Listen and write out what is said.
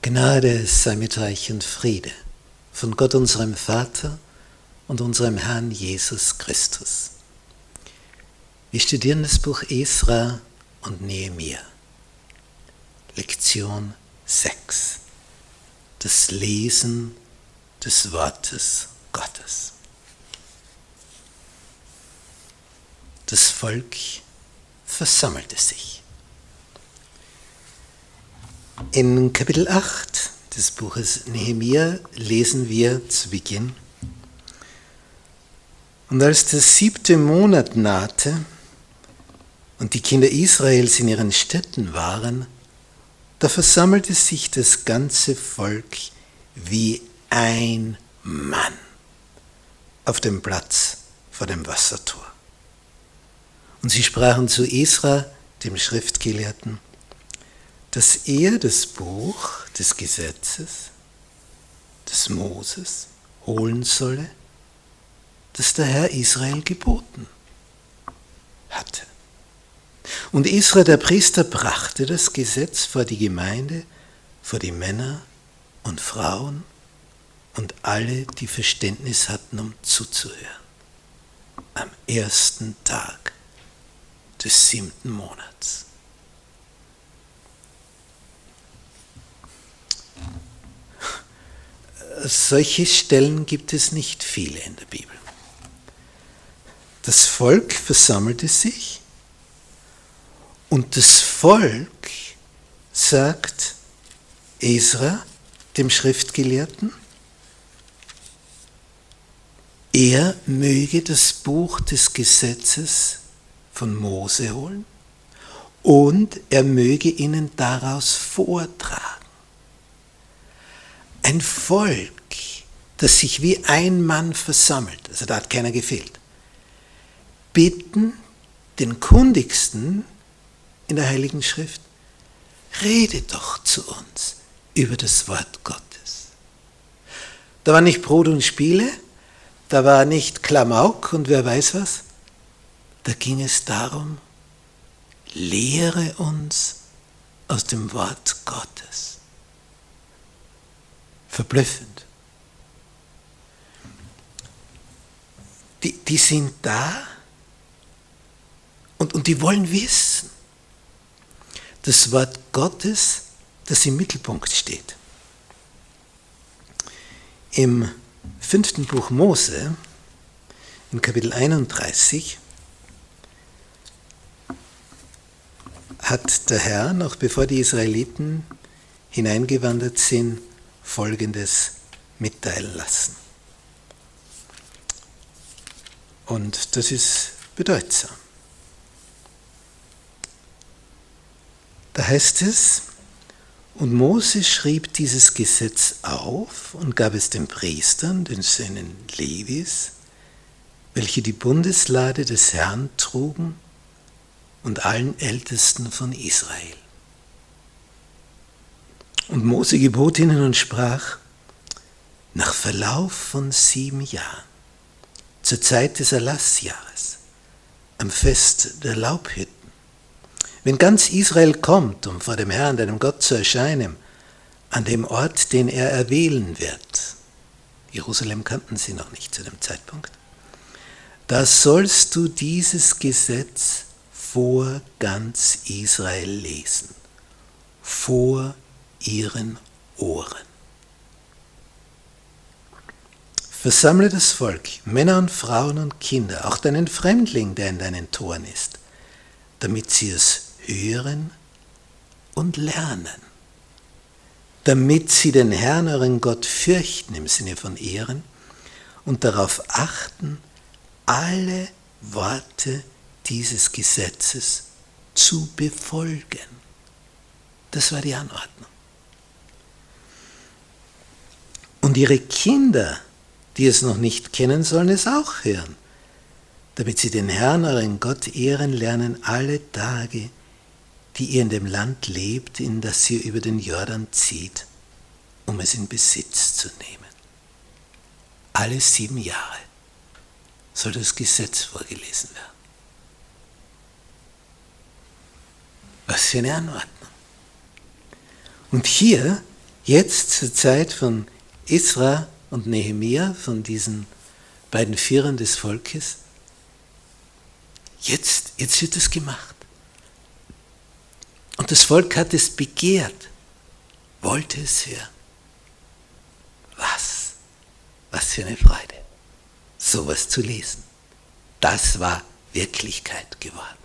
Gnade sei mit euch und Friede von Gott unserem Vater und unserem Herrn Jesus Christus. Wir studieren das Buch Esra und Nehemiah. Lektion 6. Das Lesen des Wortes Gottes. Das Volk versammelte sich. In Kapitel 8 des Buches Nehemiah lesen wir zu Beginn, und als der siebte Monat nahte und die Kinder Israels in ihren Städten waren, da versammelte sich das ganze Volk wie ein Mann auf dem Platz vor dem Wassertor. Und sie sprachen zu Esra, dem Schriftgelehrten, dass er das Buch des Gesetzes des Moses holen solle, das der Herr Israel geboten hatte. Und Israel, der Priester, brachte das Gesetz vor die Gemeinde, vor die Männer und Frauen und alle, die Verständnis hatten, um zuzuhören. Am ersten Tag des siebten Monats. Solche Stellen gibt es nicht viele in der Bibel. Das Volk versammelte sich und das Volk sagt Esra, dem Schriftgelehrten, er möge das Buch des Gesetzes von Mose holen und er möge ihnen daraus vortragen ein Volk, das sich wie ein Mann versammelt, also da hat keiner gefehlt, bitten den Kundigsten in der Heiligen Schrift, rede doch zu uns über das Wort Gottes. Da war nicht Brot und Spiele, da war nicht Klamauk und wer weiß was, da ging es darum, lehre uns aus dem Wort Gottes verblüffend. Die, die sind da und, und die wollen wissen. Das Wort Gottes, das im Mittelpunkt steht. Im fünften Buch Mose, in Kapitel 31, hat der Herr, noch bevor die Israeliten hineingewandert sind, Folgendes mitteilen lassen. Und das ist bedeutsam. Da heißt es, und Mose schrieb dieses Gesetz auf und gab es den Priestern, den Söhnen Levis, welche die Bundeslade des Herrn trugen, und allen Ältesten von Israel. Und Mose gebot ihnen und sprach, nach Verlauf von sieben Jahren, zur Zeit des Erlassjahres, am Fest der Laubhütten, wenn ganz Israel kommt, um vor dem Herrn, deinem Gott, zu erscheinen, an dem Ort, den er erwählen wird, Jerusalem kannten sie noch nicht zu dem Zeitpunkt, da sollst du dieses Gesetz vor ganz Israel lesen, vor ihren Ohren. Versammle das Volk, Männer und Frauen und Kinder, auch deinen Fremdling, der in deinen Toren ist, damit sie es hören und lernen, damit sie den Herrn, euren Gott, fürchten im Sinne von Ehren und darauf achten, alle Worte dieses Gesetzes zu befolgen. Das war die Anordnung. Und ihre Kinder, die es noch nicht kennen, sollen es auch hören, damit sie den Herrn, euren Gott, ehren lernen alle Tage, die ihr in dem Land lebt, in das ihr über den Jordan zieht, um es in Besitz zu nehmen. Alle sieben Jahre soll das Gesetz vorgelesen werden. Was für eine Anordnung. Und hier Jetzt zur Zeit von Isra und Nehemia, von diesen beiden Führern des Volkes, jetzt, jetzt wird es gemacht. Und das Volk hat es begehrt, wollte es hören. Was? Was für eine Freude, sowas zu lesen. Das war Wirklichkeit geworden.